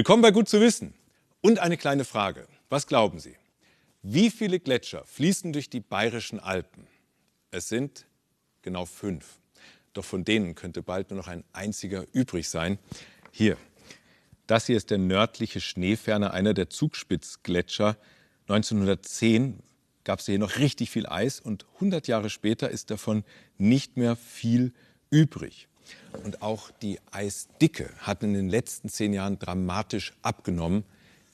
Willkommen bei Gut zu wissen. Und eine kleine Frage. Was glauben Sie? Wie viele Gletscher fließen durch die bayerischen Alpen? Es sind genau fünf. Doch von denen könnte bald nur noch ein einziger übrig sein. Hier. Das hier ist der nördliche Schneeferner, einer der Zugspitzgletscher. 1910 gab es hier noch richtig viel Eis und 100 Jahre später ist davon nicht mehr viel übrig. Und auch die Eisdicke hat in den letzten zehn Jahren dramatisch abgenommen.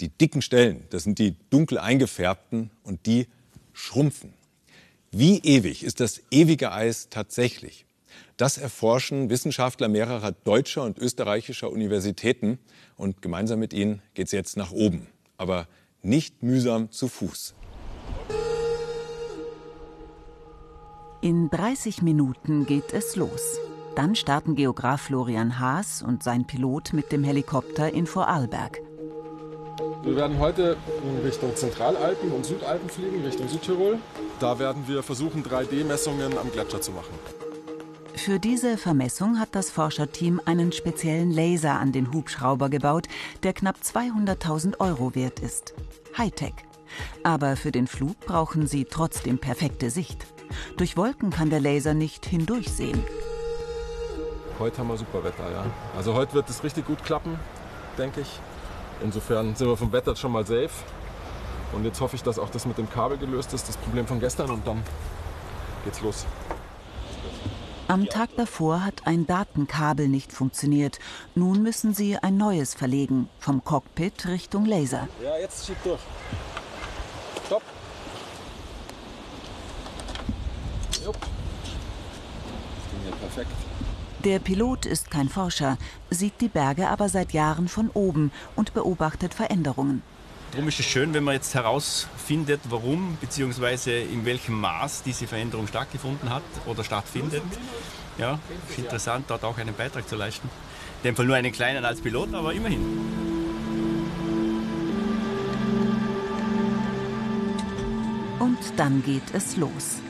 Die dicken Stellen, das sind die dunkel eingefärbten und die schrumpfen. Wie ewig ist das ewige Eis tatsächlich? Das erforschen Wissenschaftler mehrerer deutscher und österreichischer Universitäten. Und gemeinsam mit ihnen geht es jetzt nach oben. Aber nicht mühsam zu Fuß. In 30 Minuten geht es los. Dann starten Geograf Florian Haas und sein Pilot mit dem Helikopter in Vorarlberg. Wir werden heute in Richtung Zentralalpen und Südalpen fliegen, Richtung Südtirol. Da werden wir versuchen, 3D-Messungen am Gletscher zu machen. Für diese Vermessung hat das Forscherteam einen speziellen Laser an den Hubschrauber gebaut, der knapp 200.000 Euro wert ist. Hightech. Aber für den Flug brauchen sie trotzdem perfekte Sicht. Durch Wolken kann der Laser nicht hindurchsehen. Heute haben wir super Wetter, ja. Also heute wird es richtig gut klappen, denke ich. Insofern sind wir vom Wetter schon mal safe. Und jetzt hoffe ich, dass auch das mit dem Kabel gelöst ist, das Problem von gestern. Und dann geht's los. Am Tag davor hat ein Datenkabel nicht funktioniert. Nun müssen sie ein neues verlegen, vom Cockpit Richtung Laser. Ja, jetzt schieb durch. Stopp. Jupp. Das ging ja perfekt. Der Pilot ist kein Forscher, sieht die Berge aber seit Jahren von oben und beobachtet Veränderungen. Darum ist es schön, wenn man jetzt herausfindet, warum bzw. in welchem Maß diese Veränderung stattgefunden hat oder stattfindet. Ja, ist interessant, dort auch einen Beitrag zu leisten. In dem Fall nur einen kleinen als Pilot, aber immerhin. Und dann geht es los.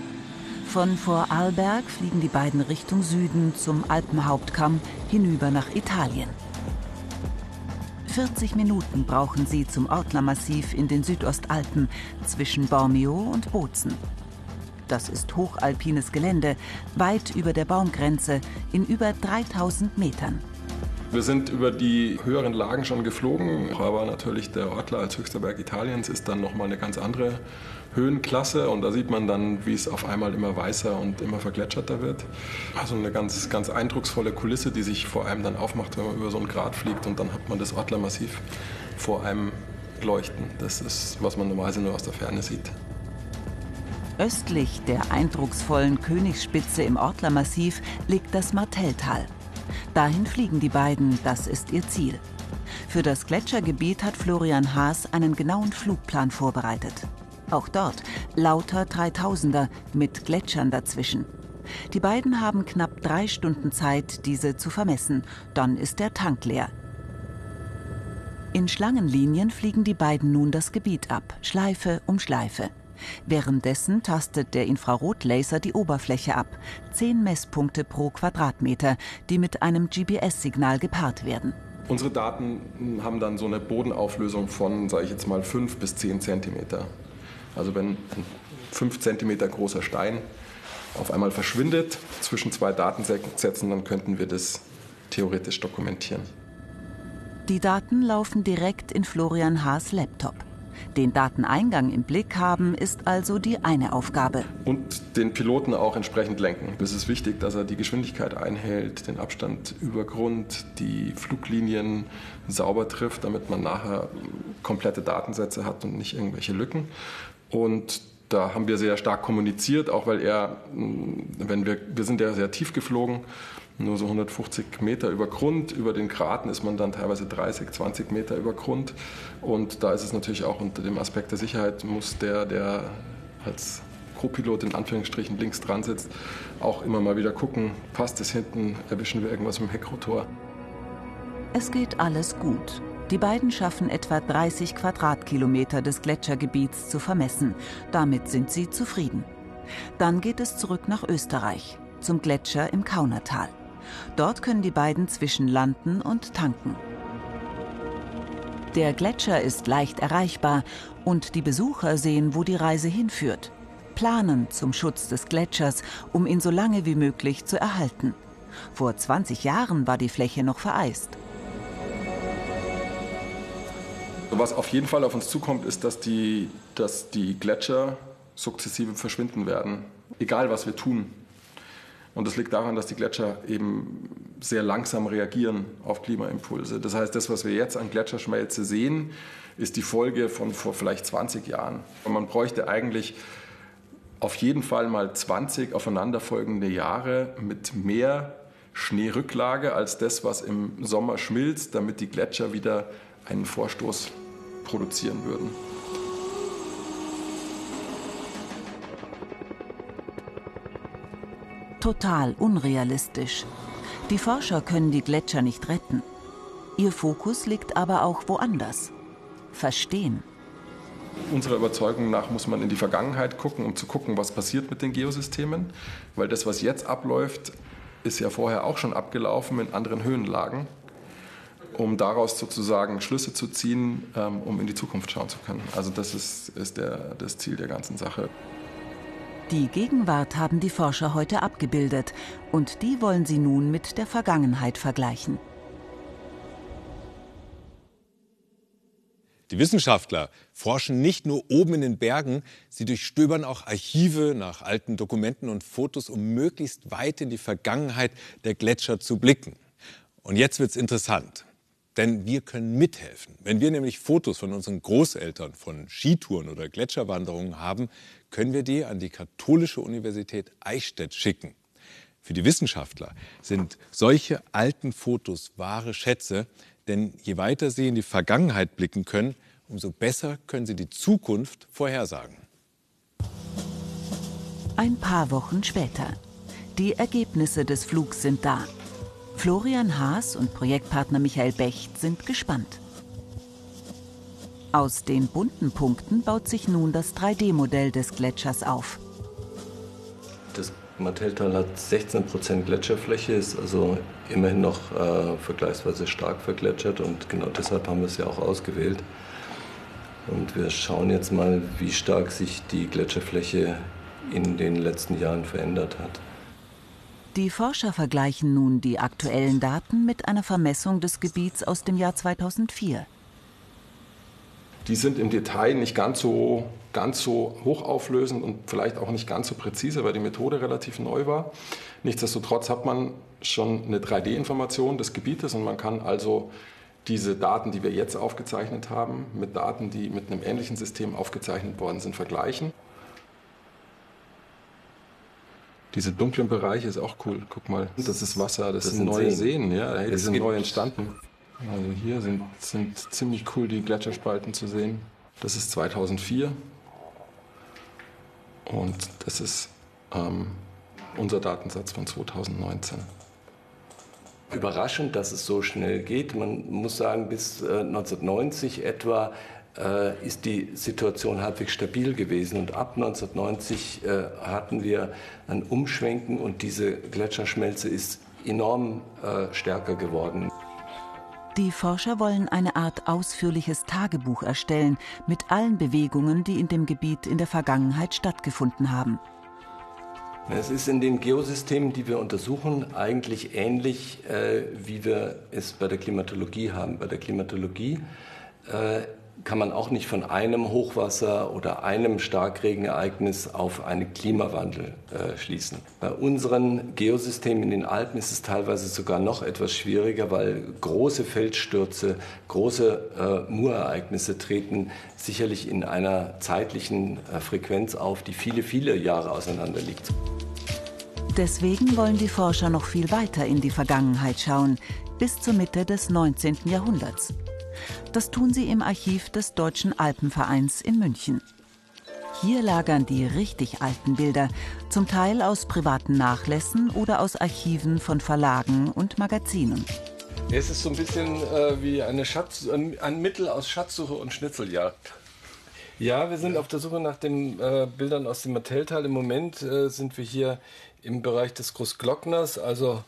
Von Vorarlberg fliegen die beiden Richtung Süden zum Alpenhauptkamm hinüber nach Italien. 40 Minuten brauchen sie zum Ortlermassiv in den Südostalpen zwischen Bormio und Bozen. Das ist hochalpines Gelände, weit über der Baumgrenze, in über 3000 Metern. Wir sind über die höheren Lagen schon geflogen, aber natürlich der Ortler als höchster Berg Italiens ist dann nochmal eine ganz andere Höhenklasse und da sieht man dann, wie es auf einmal immer weißer und immer vergletscherter wird. Also eine ganz, ganz eindrucksvolle Kulisse, die sich vor allem dann aufmacht, wenn man über so einen Grat fliegt und dann hat man das Ortler-Massiv vor einem leuchten. Das ist, was man normalerweise nur aus der Ferne sieht. Östlich der eindrucksvollen Königsspitze im Ortler-Massiv liegt das Martelltal. Dahin fliegen die beiden, das ist ihr Ziel. Für das Gletschergebiet hat Florian Haas einen genauen Flugplan vorbereitet. Auch dort lauter 3000er mit Gletschern dazwischen. Die beiden haben knapp drei Stunden Zeit, diese zu vermessen. Dann ist der Tank leer. In Schlangenlinien fliegen die beiden nun das Gebiet ab, Schleife um Schleife. Währenddessen tastet der Infrarotlaser die Oberfläche ab. Zehn Messpunkte pro Quadratmeter, die mit einem GPS-Signal gepaart werden. Unsere Daten haben dann so eine Bodenauflösung von, sage ich jetzt mal, 5 bis 10 Zentimeter. Also wenn ein 5 cm großer Stein auf einmal verschwindet zwischen zwei Datensätzen, dann könnten wir das theoretisch dokumentieren. Die Daten laufen direkt in Florian Haas Laptop. Den Dateneingang im Blick haben ist also die eine Aufgabe. Und den Piloten auch entsprechend lenken. Es ist wichtig, dass er die Geschwindigkeit einhält, den Abstand über Grund, die Fluglinien sauber trifft, damit man nachher komplette Datensätze hat und nicht irgendwelche Lücken. Und da haben wir sehr stark kommuniziert, auch weil er, wenn wir, wir sind ja sehr tief geflogen, nur so 150 Meter über Grund. Über den Graten ist man dann teilweise 30, 20 Meter über Grund. Und da ist es natürlich auch unter dem Aspekt der Sicherheit, muss der, der als Co-Pilot in Anführungsstrichen links dran sitzt, auch immer mal wieder gucken, passt es hinten, erwischen wir irgendwas im Heckrotor. Es geht alles gut. Die beiden schaffen etwa 30 Quadratkilometer des Gletschergebiets zu vermessen. Damit sind sie zufrieden. Dann geht es zurück nach Österreich, zum Gletscher im Kaunertal. Dort können die beiden zwischenlanden und tanken. Der Gletscher ist leicht erreichbar und die Besucher sehen, wo die Reise hinführt. Planen zum Schutz des Gletschers, um ihn so lange wie möglich zu erhalten. Vor 20 Jahren war die Fläche noch vereist. Was auf jeden Fall auf uns zukommt, ist, dass die, dass die Gletscher sukzessive verschwinden werden, egal was wir tun. Und das liegt daran, dass die Gletscher eben sehr langsam reagieren auf Klimaimpulse. Das heißt, das, was wir jetzt an Gletscherschmelze sehen, ist die Folge von vor vielleicht 20 Jahren. Und man bräuchte eigentlich auf jeden Fall mal 20 aufeinanderfolgende Jahre mit mehr Schneerücklage als das, was im Sommer schmilzt, damit die Gletscher wieder einen Vorstoß produzieren würden. Total unrealistisch. Die Forscher können die Gletscher nicht retten. Ihr Fokus liegt aber auch woanders. Verstehen. Unserer Überzeugung nach muss man in die Vergangenheit gucken, um zu gucken, was passiert mit den Geosystemen. Weil das, was jetzt abläuft, ist ja vorher auch schon abgelaufen in anderen Höhenlagen, um daraus sozusagen Schlüsse zu ziehen, ähm, um in die Zukunft schauen zu können. Also das ist, ist der, das Ziel der ganzen Sache. Die Gegenwart haben die Forscher heute abgebildet und die wollen sie nun mit der Vergangenheit vergleichen. Die Wissenschaftler forschen nicht nur oben in den Bergen, sie durchstöbern auch Archive nach alten Dokumenten und Fotos, um möglichst weit in die Vergangenheit der Gletscher zu blicken. Und jetzt wird's interessant, denn wir können mithelfen. Wenn wir nämlich Fotos von unseren Großeltern von Skitouren oder Gletscherwanderungen haben, können wir die an die Katholische Universität Eichstätt schicken. Für die Wissenschaftler sind solche alten Fotos wahre Schätze, denn je weiter sie in die Vergangenheit blicken können, umso besser können sie die Zukunft vorhersagen. Ein paar Wochen später. Die Ergebnisse des Flugs sind da. Florian Haas und Projektpartner Michael Becht sind gespannt. Aus den bunten Punkten baut sich nun das 3D-Modell des Gletschers auf. Das Martelltal hat 16% Gletscherfläche, ist also immerhin noch äh, vergleichsweise stark vergletschert und genau deshalb haben wir es ja auch ausgewählt. Und wir schauen jetzt mal, wie stark sich die Gletscherfläche in den letzten Jahren verändert hat. Die Forscher vergleichen nun die aktuellen Daten mit einer Vermessung des Gebiets aus dem Jahr 2004. Die sind im Detail nicht ganz so, ganz so hochauflösend und vielleicht auch nicht ganz so präzise, weil die Methode relativ neu war. Nichtsdestotrotz hat man schon eine 3D-Information des Gebietes und man kann also diese Daten, die wir jetzt aufgezeichnet haben, mit Daten, die mit einem ähnlichen System aufgezeichnet worden sind, vergleichen. Diese dunklen Bereiche ist auch cool. Guck mal, das ist Wasser, das, das sind, neue Seen, Seen ja, die sind neu entstanden. Also hier sind, sind ziemlich cool die Gletscherspalten zu sehen. Das ist 2004 und das ist ähm, unser Datensatz von 2019 überraschend, dass es so schnell geht. Man muss sagen, bis 1990 äh, etwa äh, ist die Situation halbwegs stabil gewesen. Und ab 1990 äh, hatten wir ein Umschwenken und diese Gletscherschmelze ist enorm stärker geworden. Die Forscher wollen eine Art ausführliches Tagebuch erstellen mit allen Bewegungen, die in dem Gebiet in der Vergangenheit stattgefunden haben. Es ist in den Geosystemen, die wir untersuchen, eigentlich ähnlich, äh, wie wir es bei der Klimatologie haben. Bei der Klimatologie äh, kann man auch nicht von einem Hochwasser oder einem Starkregenereignis auf einen Klimawandel äh, schließen. Bei unseren Geosystemen in den Alpen ist es teilweise sogar noch etwas schwieriger, weil große Feldstürze, große äh, Murereignisse treten sicherlich in einer zeitlichen äh, Frequenz auf, die viele, viele Jahre auseinander liegt. Deswegen wollen die Forscher noch viel weiter in die Vergangenheit schauen, bis zur Mitte des 19. Jahrhunderts. Das tun sie im Archiv des Deutschen Alpenvereins in München. Hier lagern die richtig alten Bilder, zum Teil aus privaten Nachlässen oder aus Archiven von Verlagen und Magazinen. Es ist so ein bisschen äh, wie eine Schatz, ein, ein, Mittel aus Schatzsuche und Schnitzeljagd. Ja, wir sind auf der Suche nach den äh, Bildern aus dem Matelltal. Im Moment äh, sind wir hier im Bereich des Großglockners, also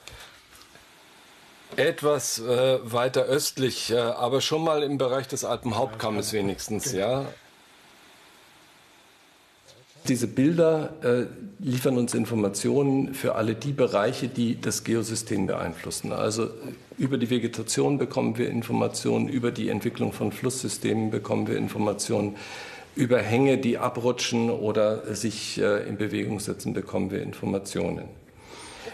Etwas äh, weiter östlich, äh, aber schon mal im Bereich des Alpenhauptkammes wenigstens, ja. Diese Bilder äh, liefern uns Informationen für alle die Bereiche, die das Geosystem beeinflussen. Also über die Vegetation bekommen wir Informationen, über die Entwicklung von Flusssystemen bekommen wir Informationen, über Hänge, die abrutschen oder sich äh, in Bewegung setzen, bekommen wir Informationen.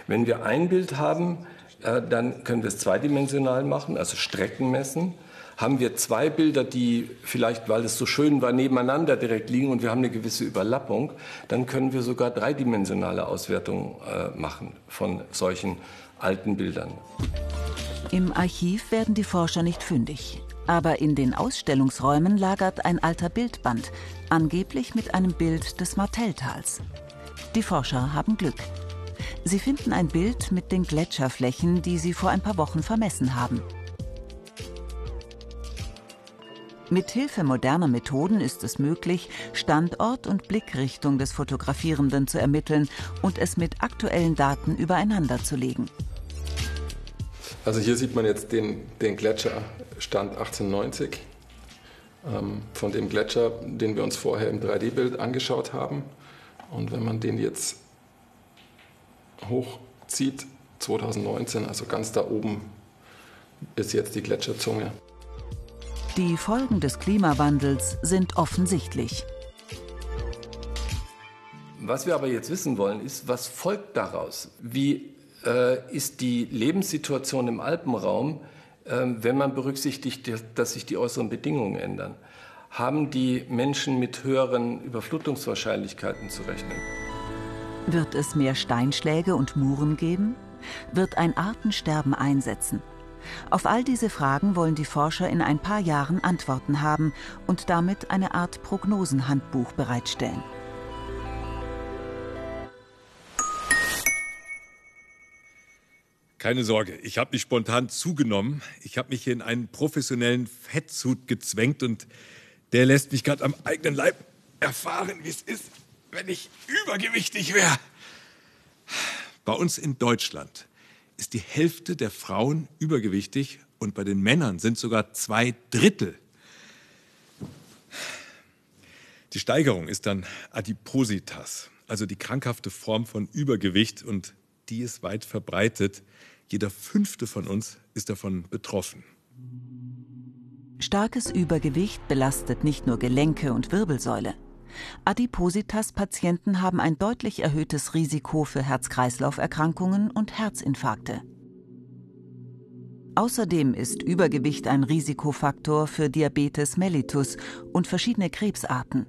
Wenn wir ein Bild haben, dann können wir es zweidimensional machen, also Strecken messen haben wir zwei Bilder, die vielleicht, weil es so schön war, nebeneinander direkt liegen und wir haben eine gewisse Überlappung, dann können wir sogar dreidimensionale Auswertungen äh, machen von solchen alten Bildern. Im Archiv werden die Forscher nicht fündig. Aber in den Ausstellungsräumen lagert ein alter Bildband, angeblich mit einem Bild des Martelltals. Die Forscher haben Glück. Sie finden ein Bild mit den Gletscherflächen, die sie vor ein paar Wochen vermessen haben. Mit Hilfe moderner Methoden ist es möglich, Standort und Blickrichtung des Fotografierenden zu ermitteln und es mit aktuellen Daten übereinander zu legen. Also hier sieht man jetzt den, den Gletscherstand 1890 ähm, von dem Gletscher, den wir uns vorher im 3D-Bild angeschaut haben. Und wenn man den jetzt hochzieht, 2019, also ganz da oben ist jetzt die Gletscherzunge. Die Folgen des Klimawandels sind offensichtlich. Was wir aber jetzt wissen wollen, ist, was folgt daraus? Wie äh, ist die Lebenssituation im Alpenraum, äh, wenn man berücksichtigt, dass sich die äußeren Bedingungen ändern? Haben die Menschen mit höheren Überflutungswahrscheinlichkeiten zu rechnen? Wird es mehr Steinschläge und Muren geben? Wird ein Artensterben einsetzen? Auf all diese Fragen wollen die Forscher in ein paar Jahren Antworten haben und damit eine Art Prognosenhandbuch bereitstellen. Keine Sorge, ich habe mich spontan zugenommen. Ich habe mich in einen professionellen Fettzut gezwängt und der lässt mich gerade am eigenen Leib erfahren, wie es ist, wenn ich übergewichtig wäre. Bei uns in Deutschland ist die Hälfte der Frauen übergewichtig und bei den Männern sind sogar zwei Drittel. Die Steigerung ist dann Adipositas, also die krankhafte Form von Übergewicht und die ist weit verbreitet. Jeder fünfte von uns ist davon betroffen. Starkes Übergewicht belastet nicht nur Gelenke und Wirbelsäule. Adipositas-Patienten haben ein deutlich erhöhtes Risiko für Herz-Kreislauf-Erkrankungen und Herzinfarkte. Außerdem ist Übergewicht ein Risikofaktor für Diabetes mellitus und verschiedene Krebsarten.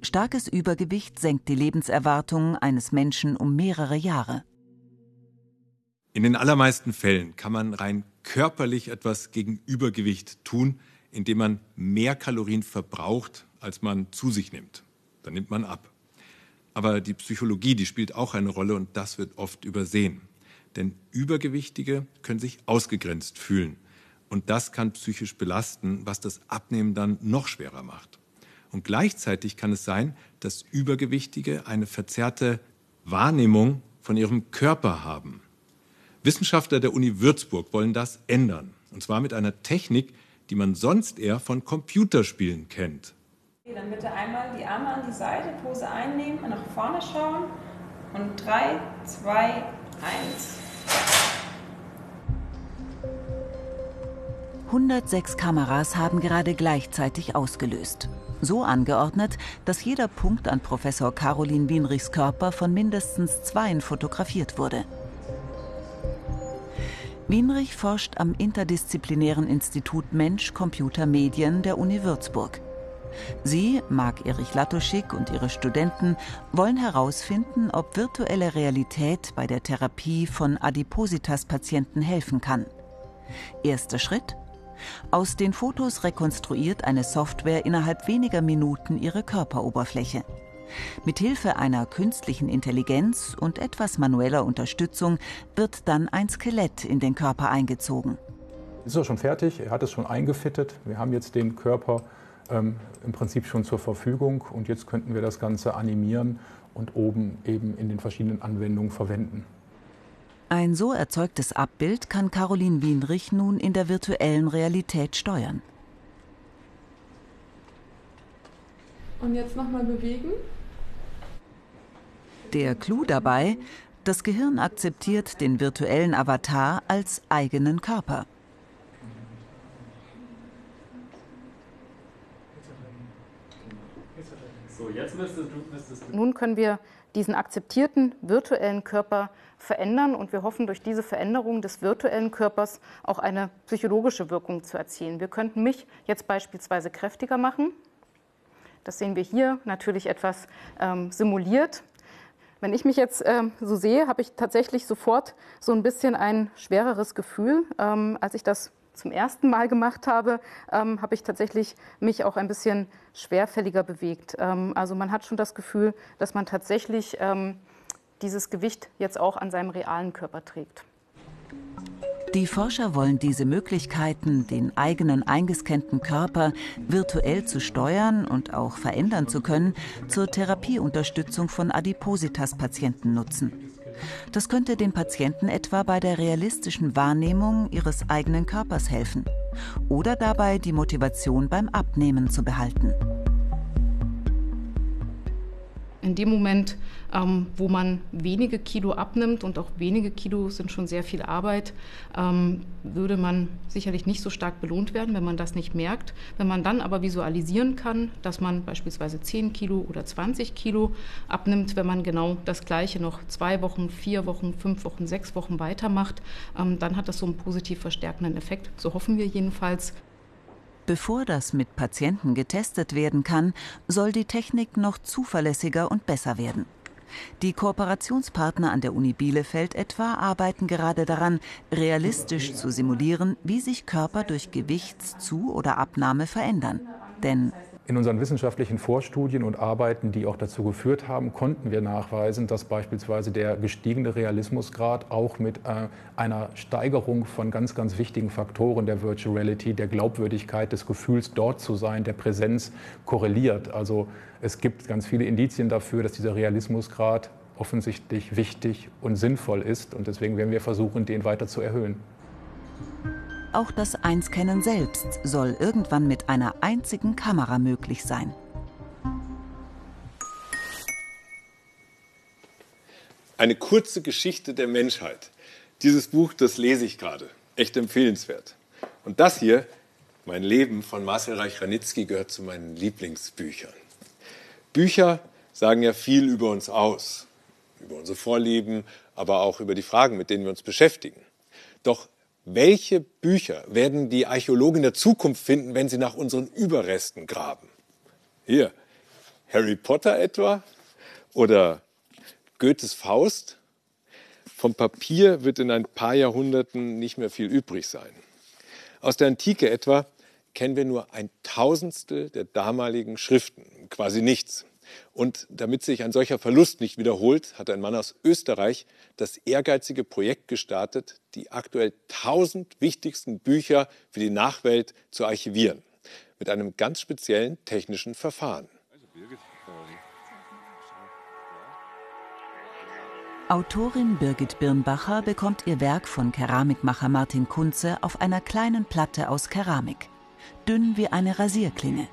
Starkes Übergewicht senkt die Lebenserwartung eines Menschen um mehrere Jahre. In den allermeisten Fällen kann man rein körperlich etwas gegen Übergewicht tun, indem man mehr Kalorien verbraucht, als man zu sich nimmt. Dann nimmt man ab. Aber die Psychologie, die spielt auch eine Rolle und das wird oft übersehen. Denn Übergewichtige können sich ausgegrenzt fühlen. Und das kann psychisch belasten, was das Abnehmen dann noch schwerer macht. Und gleichzeitig kann es sein, dass Übergewichtige eine verzerrte Wahrnehmung von ihrem Körper haben. Wissenschaftler der Uni Würzburg wollen das ändern. Und zwar mit einer Technik, die man sonst eher von Computerspielen kennt. Dann bitte einmal die Arme an die Seite, Pose einnehmen, nach vorne schauen und 3, 2, 1. »106 Kameras haben gerade gleichzeitig ausgelöst. So angeordnet, dass jeder Punkt an Professor Caroline Wienrichs Körper von mindestens zweien fotografiert wurde. Wienrich forscht am Interdisziplinären Institut Mensch, Computer, Medien der Uni Würzburg. Sie, Marc Erich Latoschik und ihre Studenten wollen herausfinden, ob virtuelle Realität bei der Therapie von Adipositas-Patienten helfen kann. Erster Schritt? Aus den Fotos rekonstruiert eine Software innerhalb weniger Minuten ihre Körperoberfläche. Mithilfe einer künstlichen Intelligenz und etwas manueller Unterstützung wird dann ein Skelett in den Körper eingezogen. Ist er schon fertig? Er hat es schon eingefittet. Wir haben jetzt den Körper ähm, im Prinzip schon zur Verfügung und jetzt könnten wir das Ganze animieren und oben eben in den verschiedenen Anwendungen verwenden. Ein so erzeugtes Abbild kann Caroline Wienrich nun in der virtuellen Realität steuern. Und jetzt nochmal bewegen. Der Clou dabei, das Gehirn akzeptiert den virtuellen Avatar als eigenen Körper. So, jetzt müsstest du, müsstest du. Nun können wir diesen akzeptierten virtuellen Körper verändern und wir hoffen durch diese Veränderung des virtuellen Körpers auch eine psychologische Wirkung zu erzielen. Wir könnten mich jetzt beispielsweise kräftiger machen. Das sehen wir hier natürlich etwas ähm, simuliert. Wenn ich mich jetzt ähm, so sehe, habe ich tatsächlich sofort so ein bisschen ein schwereres Gefühl. Ähm, als ich das zum ersten Mal gemacht habe, ähm, habe ich tatsächlich mich auch ein bisschen schwerfälliger bewegt. Ähm, also man hat schon das Gefühl, dass man tatsächlich ähm, dieses Gewicht jetzt auch an seinem realen Körper trägt. Die Forscher wollen diese Möglichkeiten, den eigenen eingescannten Körper virtuell zu steuern und auch verändern zu können, zur Therapieunterstützung von Adipositas-Patienten nutzen. Das könnte den Patienten etwa bei der realistischen Wahrnehmung ihres eigenen Körpers helfen oder dabei die Motivation beim Abnehmen zu behalten in dem Moment, ähm, wo man wenige Kilo abnimmt und auch wenige Kilo sind schon sehr viel Arbeit, ähm, würde man sicherlich nicht so stark belohnt werden, wenn man das nicht merkt. Wenn man dann aber visualisieren kann, dass man beispielsweise 10 Kilo oder 20 Kilo abnimmt, wenn man genau das Gleiche noch zwei Wochen, vier Wochen, fünf Wochen, sechs Wochen weitermacht, ähm, dann hat das so einen positiv verstärkenden Effekt. So hoffen wir jedenfalls. Bevor das mit Patienten getestet werden kann, soll die Technik noch zuverlässiger und besser werden. Die Kooperationspartner an der Uni Bielefeld etwa arbeiten gerade daran, realistisch zu simulieren, wie sich Körper durch Gewichtszu- oder Abnahme verändern. Denn in unseren wissenschaftlichen Vorstudien und Arbeiten, die auch dazu geführt haben, konnten wir nachweisen, dass beispielsweise der gestiegene Realismusgrad auch mit äh, einer Steigerung von ganz, ganz wichtigen Faktoren der Virtual Reality, der Glaubwürdigkeit des Gefühls, dort zu sein, der Präsenz korreliert. Also es gibt ganz viele Indizien dafür, dass dieser Realismusgrad offensichtlich wichtig und sinnvoll ist. Und deswegen werden wir versuchen, den weiter zu erhöhen. Auch das Einscannen selbst soll irgendwann mit einer einzigen Kamera möglich sein. Eine kurze Geschichte der Menschheit. Dieses Buch, das lese ich gerade. Echt empfehlenswert. Und das hier, Mein Leben von Marcel Reich-Ranitzky, gehört zu meinen Lieblingsbüchern. Bücher sagen ja viel über uns aus, über unsere Vorlieben, aber auch über die Fragen, mit denen wir uns beschäftigen. Doch welche Bücher werden die Archäologen der Zukunft finden, wenn sie nach unseren Überresten graben? Hier, Harry Potter etwa? Oder Goethes Faust? Vom Papier wird in ein paar Jahrhunderten nicht mehr viel übrig sein. Aus der Antike etwa kennen wir nur ein Tausendstel der damaligen Schriften, quasi nichts. Und damit sich ein solcher Verlust nicht wiederholt, hat ein Mann aus Österreich das ehrgeizige Projekt gestartet, die aktuell 1000 wichtigsten Bücher für die Nachwelt zu archivieren. Mit einem ganz speziellen technischen Verfahren. Autorin Birgit Birnbacher bekommt ihr Werk von Keramikmacher Martin Kunze auf einer kleinen Platte aus Keramik. Dünn wie eine Rasierklinge.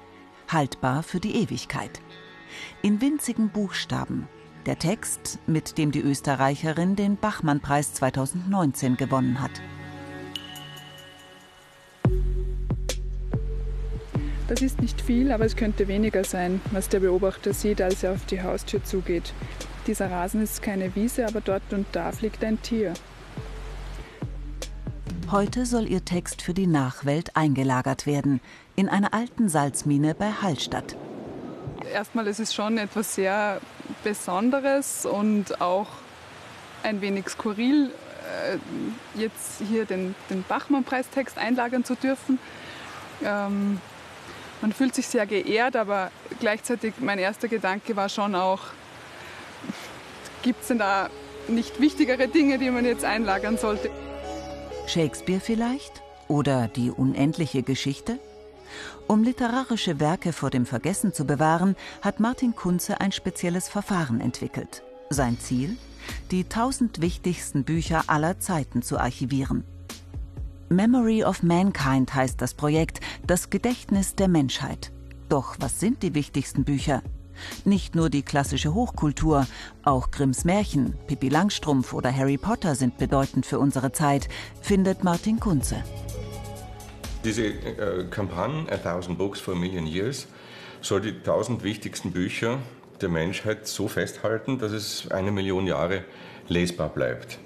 Haltbar für die Ewigkeit in winzigen Buchstaben. Der Text, mit dem die Österreicherin den Bachmann-Preis 2019 gewonnen hat. Das ist nicht viel, aber es könnte weniger sein, was der Beobachter sieht, als er auf die Haustür zugeht. Dieser Rasen ist keine Wiese, aber dort und da fliegt ein Tier. Heute soll ihr Text für die Nachwelt eingelagert werden, in einer alten Salzmine bei Hallstatt erstmal ist es schon etwas sehr Besonderes und auch ein wenig skurril, äh, jetzt hier den, den Bachmann-Preistext einlagern zu dürfen. Ähm, man fühlt sich sehr geehrt, aber gleichzeitig mein erster Gedanke war schon auch, gibt es denn da nicht wichtigere Dinge, die man jetzt einlagern sollte? Shakespeare vielleicht? Oder die unendliche Geschichte? Um literarische Werke vor dem Vergessen zu bewahren, hat Martin Kunze ein spezielles Verfahren entwickelt. Sein Ziel? Die 1000 wichtigsten Bücher aller Zeiten zu archivieren. Memory of Mankind heißt das Projekt, das Gedächtnis der Menschheit. Doch was sind die wichtigsten Bücher? Nicht nur die klassische Hochkultur, auch Grimms Märchen, Pippi Langstrumpf oder Harry Potter sind bedeutend für unsere Zeit, findet Martin Kunze. Diese äh, Kampagne A Thousand Books for a Million Years soll die tausend wichtigsten Bücher der Menschheit so festhalten, dass es eine Million Jahre lesbar bleibt.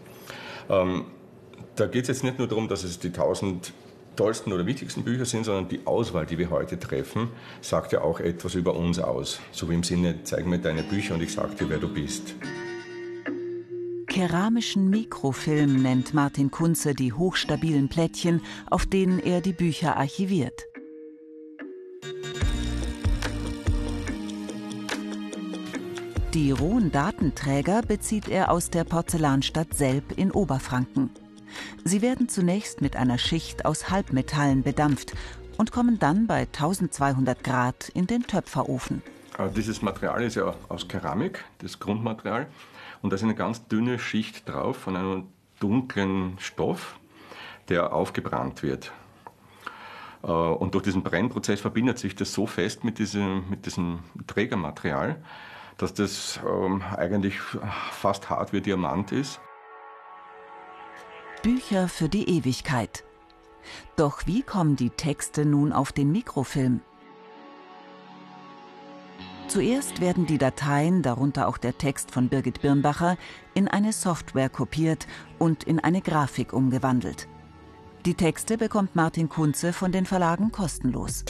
Ähm, da geht es jetzt nicht nur darum, dass es die tausend tollsten oder wichtigsten Bücher sind, sondern die Auswahl, die wir heute treffen, sagt ja auch etwas über uns aus. So wie im Sinne, zeig mir deine Bücher und ich sag dir, wer du bist. Keramischen Mikrofilm nennt Martin Kunze die hochstabilen Plättchen, auf denen er die Bücher archiviert. Die rohen Datenträger bezieht er aus der Porzellanstadt Selb in Oberfranken. Sie werden zunächst mit einer Schicht aus Halbmetallen bedampft und kommen dann bei 1200 Grad in den Töpferofen. Dieses Material ist ja aus Keramik, das Grundmaterial. Und da ist eine ganz dünne Schicht drauf von einem dunklen Stoff, der aufgebrannt wird. Äh, und durch diesen Brennprozess verbindet sich das so fest mit diesem, mit diesem Trägermaterial, dass das ähm, eigentlich fast hart wie Diamant ist. Bücher für die Ewigkeit. Doch wie kommen die Texte nun auf den Mikrofilm? Zuerst werden die Dateien, darunter auch der Text von Birgit Birnbacher, in eine Software kopiert und in eine Grafik umgewandelt. Die Texte bekommt Martin Kunze von den Verlagen kostenlos.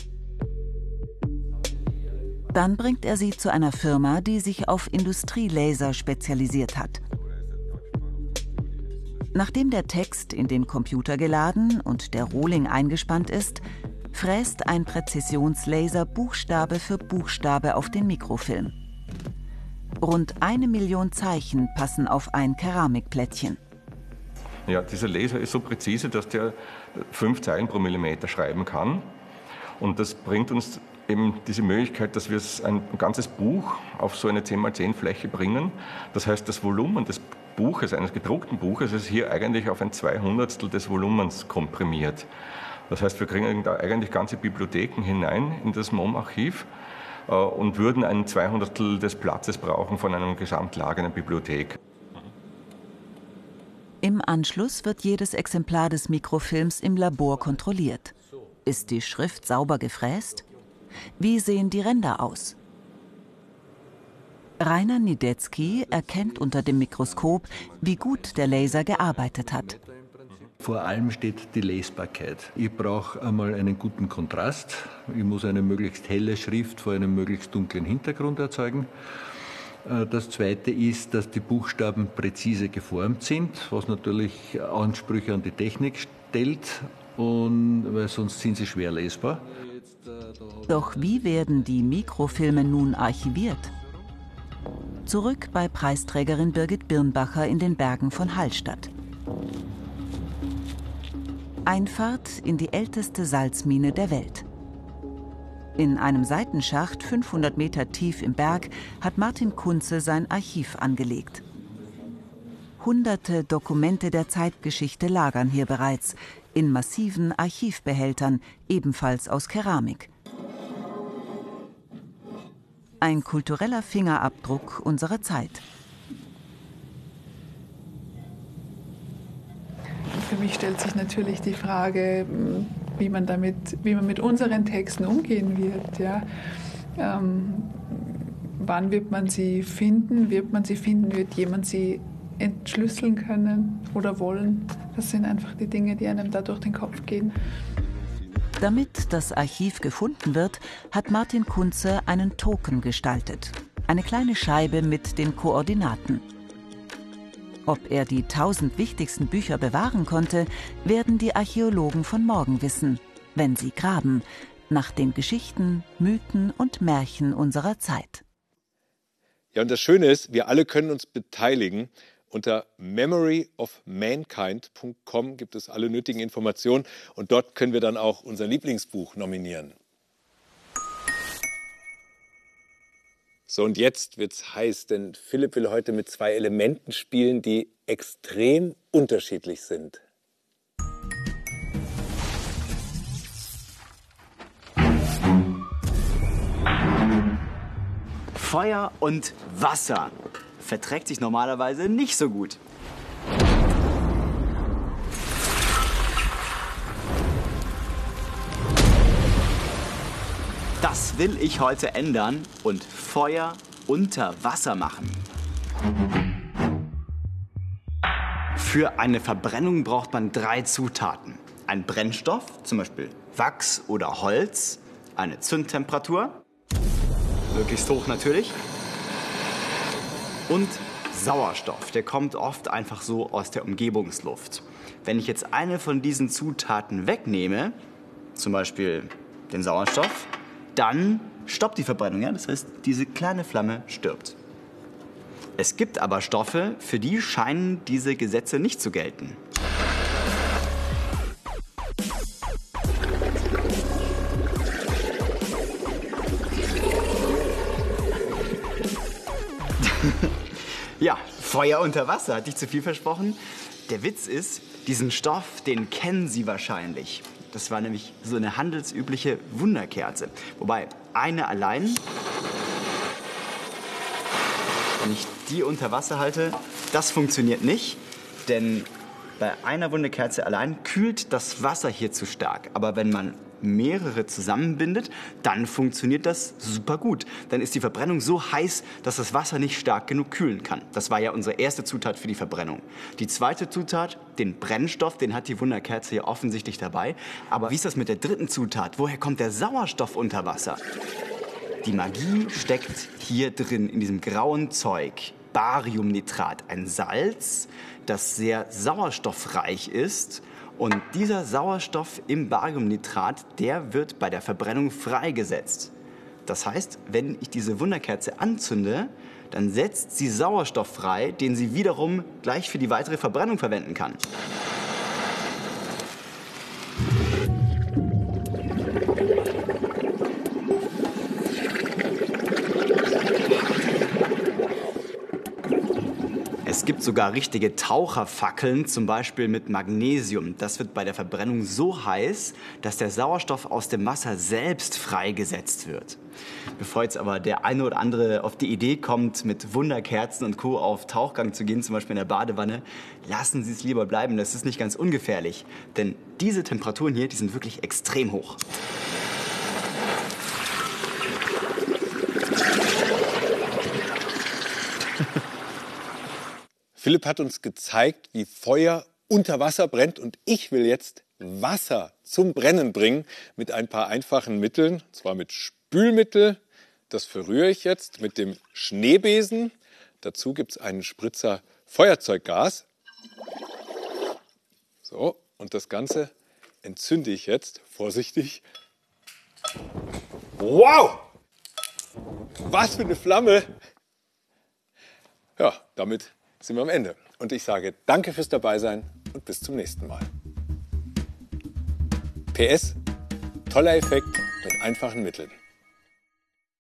Dann bringt er sie zu einer Firma, die sich auf Industrielaser spezialisiert hat. Nachdem der Text in den Computer geladen und der Rohling eingespannt ist, fräst ein Präzisionslaser Buchstabe für Buchstabe auf den Mikrofilm. Rund eine Million Zeichen passen auf ein Keramikplättchen. Ja, dieser Laser ist so präzise, dass der fünf Zeilen pro Millimeter schreiben kann. Und das bringt uns eben diese Möglichkeit, dass wir ein ganzes Buch auf so eine 10x10 Fläche bringen. Das heißt, das Volumen des Buches, eines gedruckten Buches, ist hier eigentlich auf ein Zweihundertstel des Volumens komprimiert. Das heißt, wir kriegen eigentlich ganze Bibliotheken hinein in das MOM-Archiv äh, und würden ein Zweihundertstel des Platzes brauchen von einem Gesamtlager in einer Bibliothek. Im Anschluss wird jedes Exemplar des Mikrofilms im Labor kontrolliert. Ist die Schrift sauber gefräst? Wie sehen die Ränder aus? Rainer Niedetzky erkennt unter dem Mikroskop, wie gut der Laser gearbeitet hat. Vor allem steht die Lesbarkeit. Ich brauche einmal einen guten Kontrast. Ich muss eine möglichst helle Schrift vor einem möglichst dunklen Hintergrund erzeugen. Äh, das Zweite ist, dass die Buchstaben präzise geformt sind, was natürlich Ansprüche an die Technik stellt, und, weil sonst sind sie schwer lesbar. Doch wie werden die Mikrofilme nun archiviert? Zurück bei Preisträgerin Birgit Birnbacher in den Bergen von Hallstatt. Einfahrt in die älteste Salzmine der Welt. In einem Seitenschacht 500 Meter tief im Berg hat Martin Kunze sein Archiv angelegt. Hunderte Dokumente der Zeitgeschichte lagern hier bereits in massiven Archivbehältern, ebenfalls aus Keramik. Ein kultureller Fingerabdruck unserer Zeit. Für mich stellt sich natürlich die Frage, wie man damit, wie man mit unseren Texten umgehen wird. Ja. Ähm, wann wird man sie finden? Wird man sie finden? Wird jemand sie entschlüsseln können oder wollen? Das sind einfach die Dinge, die einem da durch den Kopf gehen. Damit das Archiv gefunden wird, hat Martin Kunze einen Token gestaltet. Eine kleine Scheibe mit den Koordinaten. Ob er die tausend wichtigsten Bücher bewahren konnte, werden die Archäologen von morgen wissen, wenn sie graben, nach den Geschichten, Mythen und Märchen unserer Zeit. Ja, und das Schöne ist, wir alle können uns beteiligen. Unter memoryofmankind.com gibt es alle nötigen Informationen und dort können wir dann auch unser Lieblingsbuch nominieren. So, und jetzt wird's heiß, denn Philipp will heute mit zwei Elementen spielen, die extrem unterschiedlich sind. Feuer und Wasser verträgt sich normalerweise nicht so gut. Will ich heute ändern und Feuer unter Wasser machen. Für eine Verbrennung braucht man drei Zutaten. Ein Brennstoff, zum Beispiel Wachs oder Holz, eine Zündtemperatur, möglichst hoch natürlich, und Sauerstoff, der kommt oft einfach so aus der Umgebungsluft. Wenn ich jetzt eine von diesen Zutaten wegnehme, zum Beispiel den Sauerstoff, dann stoppt die Verbrennung. Ja? Das heißt, diese kleine Flamme stirbt. Es gibt aber Stoffe, für die scheinen diese Gesetze nicht zu gelten. ja, Feuer unter Wasser. Hatte ich zu viel versprochen? Der Witz ist, diesen Stoff, den kennen Sie wahrscheinlich. Das war nämlich so eine handelsübliche Wunderkerze. Wobei eine allein, wenn ich die unter Wasser halte, das funktioniert nicht. Denn bei einer Wunderkerze allein kühlt das Wasser hier zu stark. Aber wenn man mehrere zusammenbindet, dann funktioniert das super gut. Dann ist die Verbrennung so heiß, dass das Wasser nicht stark genug kühlen kann. Das war ja unsere erste Zutat für die Verbrennung. Die zweite Zutat, den Brennstoff, den hat die Wunderkerze hier offensichtlich dabei. Aber wie ist das mit der dritten Zutat? Woher kommt der Sauerstoff unter Wasser? Die Magie steckt hier drin, in diesem grauen Zeug. Bariumnitrat, ein Salz, das sehr sauerstoffreich ist und dieser Sauerstoff im Bariumnitrat, der wird bei der Verbrennung freigesetzt. Das heißt, wenn ich diese Wunderkerze anzünde, dann setzt sie Sauerstoff frei, den sie wiederum gleich für die weitere Verbrennung verwenden kann. Sogar richtige Taucherfackeln, zum Beispiel mit Magnesium. Das wird bei der Verbrennung so heiß, dass der Sauerstoff aus dem Wasser selbst freigesetzt wird. Bevor jetzt aber der eine oder andere auf die Idee kommt, mit Wunderkerzen und Co. auf Tauchgang zu gehen, zum Beispiel in der Badewanne, lassen Sie es lieber bleiben. Das ist nicht ganz ungefährlich. Denn diese Temperaturen hier, die sind wirklich extrem hoch. Philipp hat uns gezeigt, wie Feuer unter Wasser brennt und ich will jetzt Wasser zum Brennen bringen mit ein paar einfachen Mitteln, und zwar mit Spülmittel. Das verrühre ich jetzt mit dem Schneebesen. Dazu gibt es einen Spritzer Feuerzeuggas. So, und das Ganze entzünde ich jetzt vorsichtig. Wow! Was für eine Flamme! Ja, damit sind wir am Ende. Und ich sage danke fürs Dabeisein und bis zum nächsten Mal. PS, toller Effekt mit einfachen Mitteln.